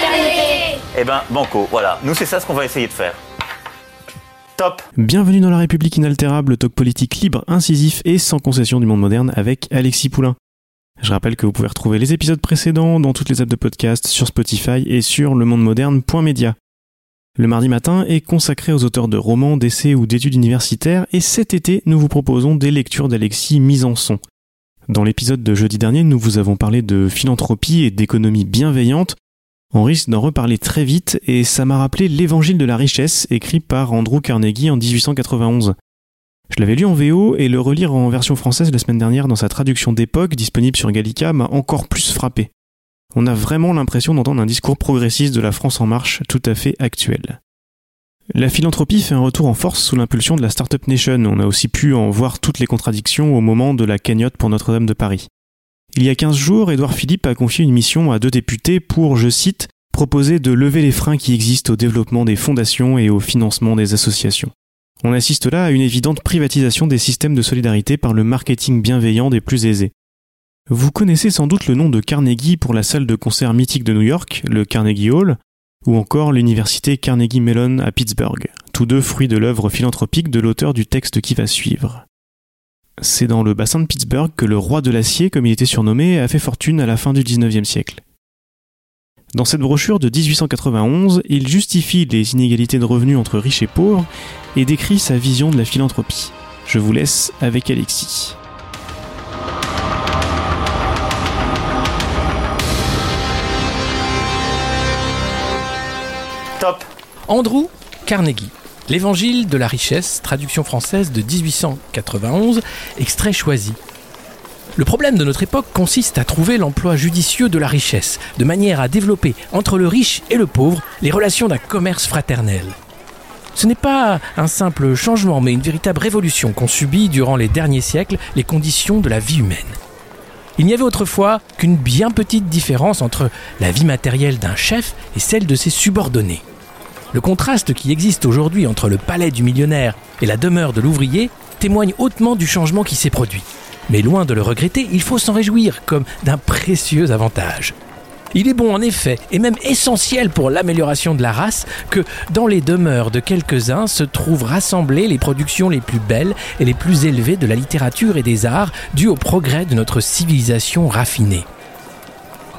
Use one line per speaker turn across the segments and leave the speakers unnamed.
fraternité.
Eh ben, banco, voilà. Nous, c'est ça ce qu'on va essayer de faire. Top
Bienvenue dans La République inaltérable, le talk politique libre, incisif et sans concession du monde moderne avec Alexis Poulain. Je rappelle que vous pouvez retrouver les épisodes précédents dans toutes les apps de podcast, sur Spotify et sur lemondemoderne.media. Le mardi matin est consacré aux auteurs de romans, d'essais ou d'études universitaires et cet été, nous vous proposons des lectures d'Alexis mises en son. Dans l'épisode de jeudi dernier, nous vous avons parlé de philanthropie et d'économie bienveillante. On risque d'en reparler très vite et ça m'a rappelé L'Évangile de la richesse écrit par Andrew Carnegie en 1891. Je l'avais lu en VO et le relire en version française la semaine dernière dans sa traduction d'époque disponible sur Gallica m'a encore plus frappé. On a vraiment l'impression d'entendre un discours progressiste de la France en marche tout à fait actuel. La philanthropie fait un retour en force sous l'impulsion de la Startup Nation. On a aussi pu en voir toutes les contradictions au moment de la cagnotte pour Notre-Dame de Paris. Il y a 15 jours, Édouard Philippe a confié une mission à deux députés pour, je cite, proposer de lever les freins qui existent au développement des fondations et au financement des associations. On assiste là à une évidente privatisation des systèmes de solidarité par le marketing bienveillant des plus aisés. Vous connaissez sans doute le nom de Carnegie pour la salle de concert mythique de New York, le Carnegie Hall, ou encore l'université Carnegie Mellon à Pittsburgh, tous deux fruits de l'œuvre philanthropique de l'auteur du texte qui va suivre. C'est dans le bassin de Pittsburgh que le roi de l'acier, comme il était surnommé, a fait fortune à la fin du XIXe siècle. Dans cette brochure de 1891, il justifie les inégalités de revenus entre riches et pauvres et décrit sa vision de la philanthropie. Je vous laisse avec Alexis.
Top
Andrew Carnegie. L'Évangile de la richesse, traduction française de 1891, extrait choisi. Le problème de notre époque consiste à trouver l'emploi judicieux de la richesse, de manière à développer entre le riche et le pauvre les relations d'un commerce fraternel. Ce n'est pas un simple changement, mais une véritable révolution qu'ont subi durant les derniers siècles les conditions de la vie humaine. Il n'y avait autrefois qu'une bien petite différence entre la vie matérielle d'un chef et celle de ses subordonnés. Le contraste qui existe aujourd'hui entre le palais du millionnaire et la demeure de l'ouvrier témoigne hautement du changement qui s'est produit. Mais loin de le regretter, il faut s'en réjouir comme d'un précieux avantage. Il est bon en effet, et même essentiel pour l'amélioration de la race, que dans les demeures de quelques-uns se trouvent rassemblées les productions les plus belles et les plus élevées de la littérature et des arts dues au progrès de notre civilisation raffinée.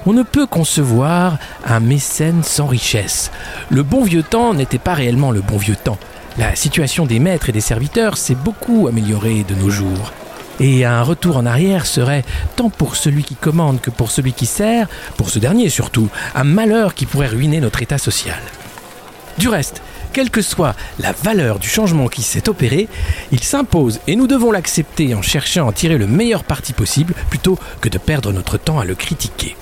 On ne peut concevoir un mécène sans richesse. Le bon vieux temps n'était pas réellement le bon vieux temps. La situation des maîtres et des serviteurs s'est beaucoup améliorée de nos jours. Et un retour en arrière serait, tant pour celui qui commande que pour celui qui sert, pour ce dernier surtout, un malheur qui pourrait ruiner notre état social. Du reste, quelle que soit la valeur du changement qui s'est opéré, il s'impose et nous devons l'accepter en cherchant à en tirer le meilleur parti possible plutôt que de perdre notre temps à le critiquer.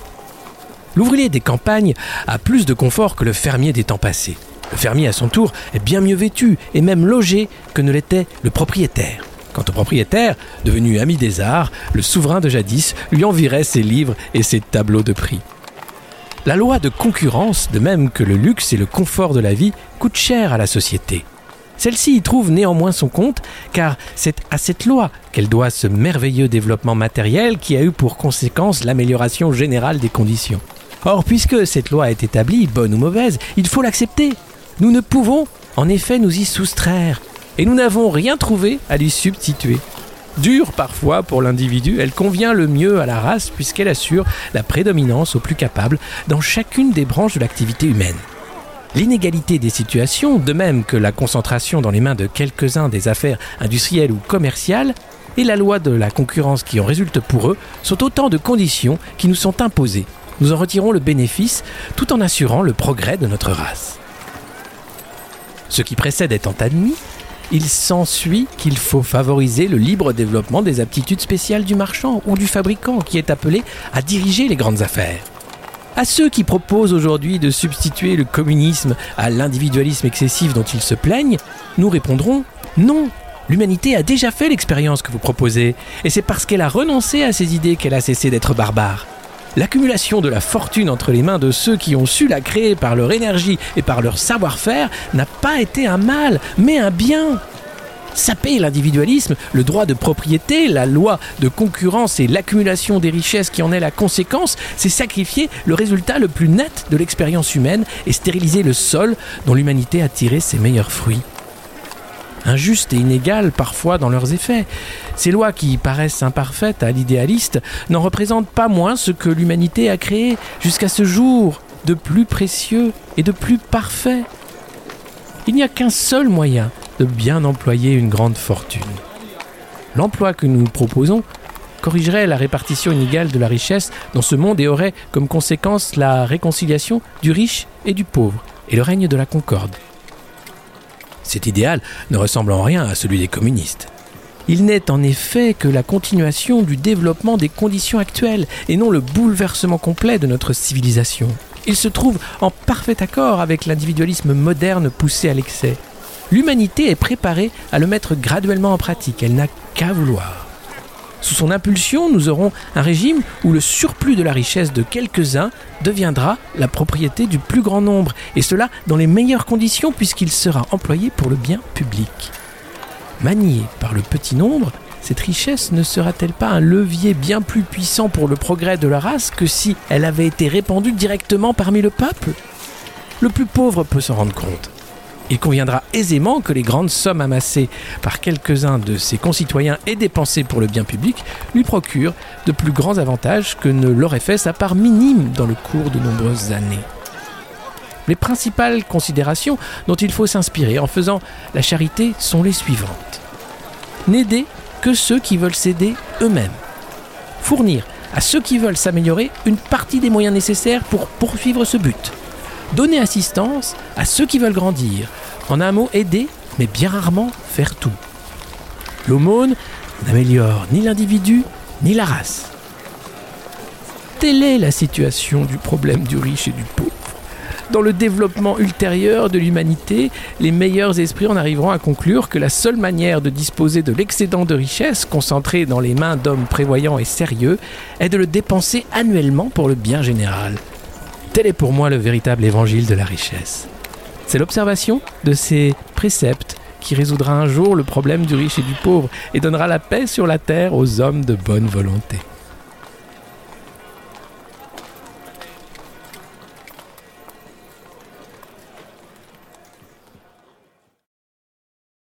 L'ouvrier des campagnes a plus de confort que le fermier des temps passés. Le fermier, à son tour, est bien mieux vêtu et même logé que ne l'était le propriétaire. Quant au propriétaire, devenu ami des arts, le souverain de jadis lui envirait ses livres et ses tableaux de prix. La loi de concurrence, de même que le luxe et le confort de la vie, coûte cher à la société. Celle-ci y trouve néanmoins son compte, car c'est à cette loi qu'elle doit ce merveilleux développement matériel qui a eu pour conséquence l'amélioration générale des conditions. Or, puisque cette loi est établie, bonne ou mauvaise, il faut l'accepter. Nous ne pouvons, en effet, nous y soustraire, et nous n'avons rien trouvé à lui substituer. Dure parfois pour l'individu, elle convient le mieux à la race puisqu'elle assure la prédominance au plus capable dans chacune des branches de l'activité humaine. L'inégalité des situations, de même que la concentration dans les mains de quelques-uns des affaires industrielles ou commerciales, et la loi de la concurrence qui en résulte pour eux, sont autant de conditions qui nous sont imposées. Nous en retirons le bénéfice tout en assurant le progrès de notre race. Ce qui précède étant admis, il s'ensuit qu'il faut favoriser le libre développement des aptitudes spéciales du marchand ou du fabricant qui est appelé à diriger les grandes affaires. À ceux qui proposent aujourd'hui de substituer le communisme à l'individualisme excessif dont ils se plaignent, nous répondrons non. L'humanité a déjà fait l'expérience que vous proposez, et c'est parce qu'elle a renoncé à ces idées qu'elle a cessé d'être barbare. L'accumulation de la fortune entre les mains de ceux qui ont su la créer par leur énergie et par leur savoir-faire n'a pas été un mal, mais un bien. Saper l'individualisme, le droit de propriété, la loi de concurrence et l'accumulation des richesses qui en est la conséquence, c'est sacrifier le résultat le plus net de l'expérience humaine et stériliser le sol dont l'humanité a tiré ses meilleurs fruits. Injustes et inégales parfois dans leurs effets, ces lois qui paraissent imparfaites à l'idéaliste n'en représentent pas moins ce que l'humanité a créé jusqu'à ce jour de plus précieux et de plus parfait. Il n'y a qu'un seul moyen de bien employer une grande fortune. L'emploi que nous proposons corrigerait la répartition inégale de la richesse dans ce monde et aurait comme conséquence la réconciliation du riche et du pauvre et le règne de la concorde. Cet idéal ne ressemble en rien à celui des communistes. Il n'est en effet que la continuation du développement des conditions actuelles et non le bouleversement complet de notre civilisation. Il se trouve en parfait accord avec l'individualisme moderne poussé à l'excès l'humanité est préparée à le mettre graduellement en pratique. Elle n'a qu'à vouloir. Sous son impulsion, nous aurons un régime où le surplus de la richesse de quelques-uns deviendra la propriété du plus grand nombre, et cela dans les meilleures conditions puisqu'il sera employé pour le bien public. Maniée par le petit nombre, cette richesse ne sera-t-elle pas un levier bien plus puissant pour le progrès de la race que si elle avait été répandue directement parmi le peuple? Le plus pauvre peut s'en rendre compte. Il conviendra aisément que les grandes sommes amassées par quelques-uns de ses concitoyens et dépensées pour le bien public lui procurent de plus grands avantages que ne l'aurait fait sa part minime dans le cours de nombreuses années. Les principales considérations dont il faut s'inspirer en faisant la charité sont les suivantes. N'aider que ceux qui veulent s'aider eux-mêmes. Fournir à ceux qui veulent s'améliorer une partie des moyens nécessaires pour poursuivre ce but donner assistance à ceux qui veulent grandir. En un mot, aider, mais bien rarement faire tout. L'aumône n'améliore ni l'individu ni la race. Telle est la situation du problème du riche et du pauvre. Dans le développement ultérieur de l'humanité, les meilleurs esprits en arriveront à conclure que la seule manière de disposer de l'excédent de richesse concentré dans les mains d'hommes prévoyants et sérieux est de le dépenser annuellement pour le bien général. Tel est pour moi le véritable évangile de la richesse. C'est l'observation de ces préceptes qui résoudra un jour le problème du riche et du pauvre et donnera la paix sur la terre aux hommes de bonne volonté.